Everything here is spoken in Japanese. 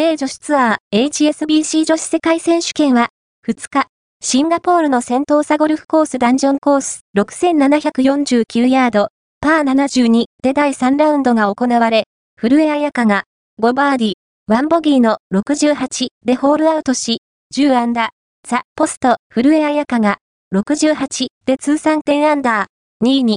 米女子ツアー HSBC 女子世界選手権は、2日、シンガポールの先頭サゴルフコースダンジョンコース6749ヤード、パー72で第3ラウンドが行われ、古江彩香が5バーディ、1ボギーの68でホールアウトし、10アンダー、ザ・ポスト、古江彩香が68で通算10アンダー、2位に。